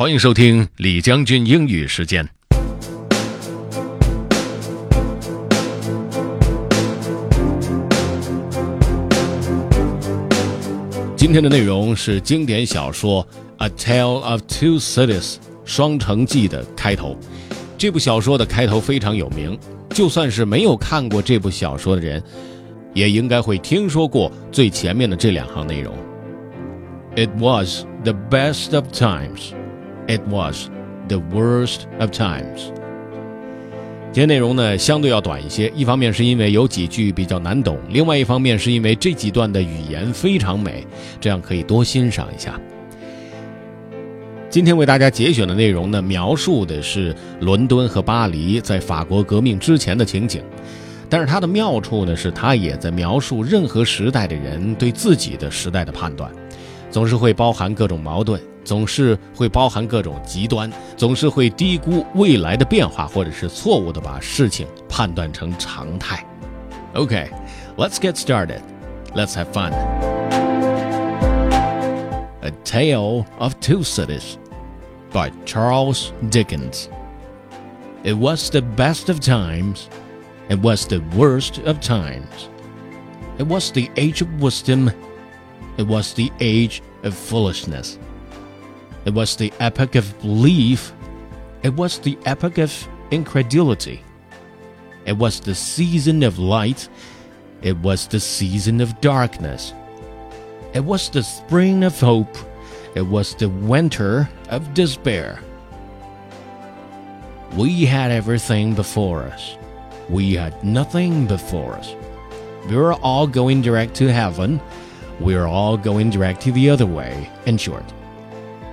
欢迎收听李将军英语时间。今天的内容是经典小说《A Tale of Two Cities》双城记的开头。这部小说的开头非常有名，就算是没有看过这部小说的人，也应该会听说过最前面的这两行内容。It was the best of times. It was the worst of times。今天内容呢相对要短一些，一方面是因为有几句比较难懂，另外一方面是因为这几段的语言非常美，这样可以多欣赏一下。今天为大家节选的内容呢，描述的是伦敦和巴黎在法国革命之前的情景，但是它的妙处呢，是它也在描述任何时代的人对自己的时代的判断，总是会包含各种矛盾。总是会包含各种极端，总是会低估未来的变化，或者是错误的把事情判断成常态。Okay, let's get started. Let's have fun. A Tale of Two Cities by Charles Dickens. It was the best of times. It was the worst of times. It was the age of wisdom. It was the age of foolishness. It was the epoch of belief. It was the epoch of incredulity. It was the season of light. It was the season of darkness. It was the spring of hope. It was the winter of despair. We had everything before us. We had nothing before us. We were all going direct to heaven. We were all going direct to the other way, in short.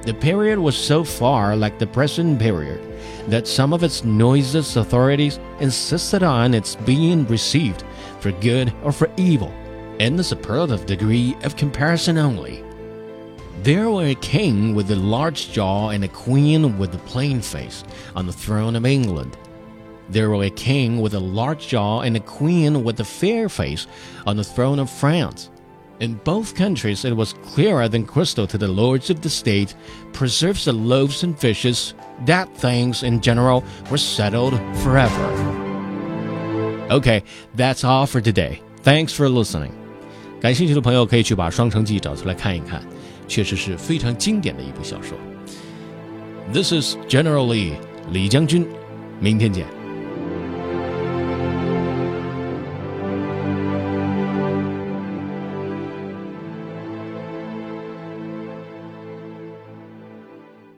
The period was so far like the present period that some of its noisiest authorities insisted on its being received for good or for evil, in the superlative degree of comparison only. There were a king with a large jaw and a queen with a plain face on the throne of England. There were a king with a large jaw and a queen with a fair face on the throne of France. In both countries, it was clearer than crystal to the lords of the state, preserves the loaves and fishes, that things in general were settled forever. Okay, that's all for today. Thanks for listening. 感兴趣的朋友可以去把《双城记》找出来看一看，确实是非常经典的一部小说。This is General Lee，李将军，明天见。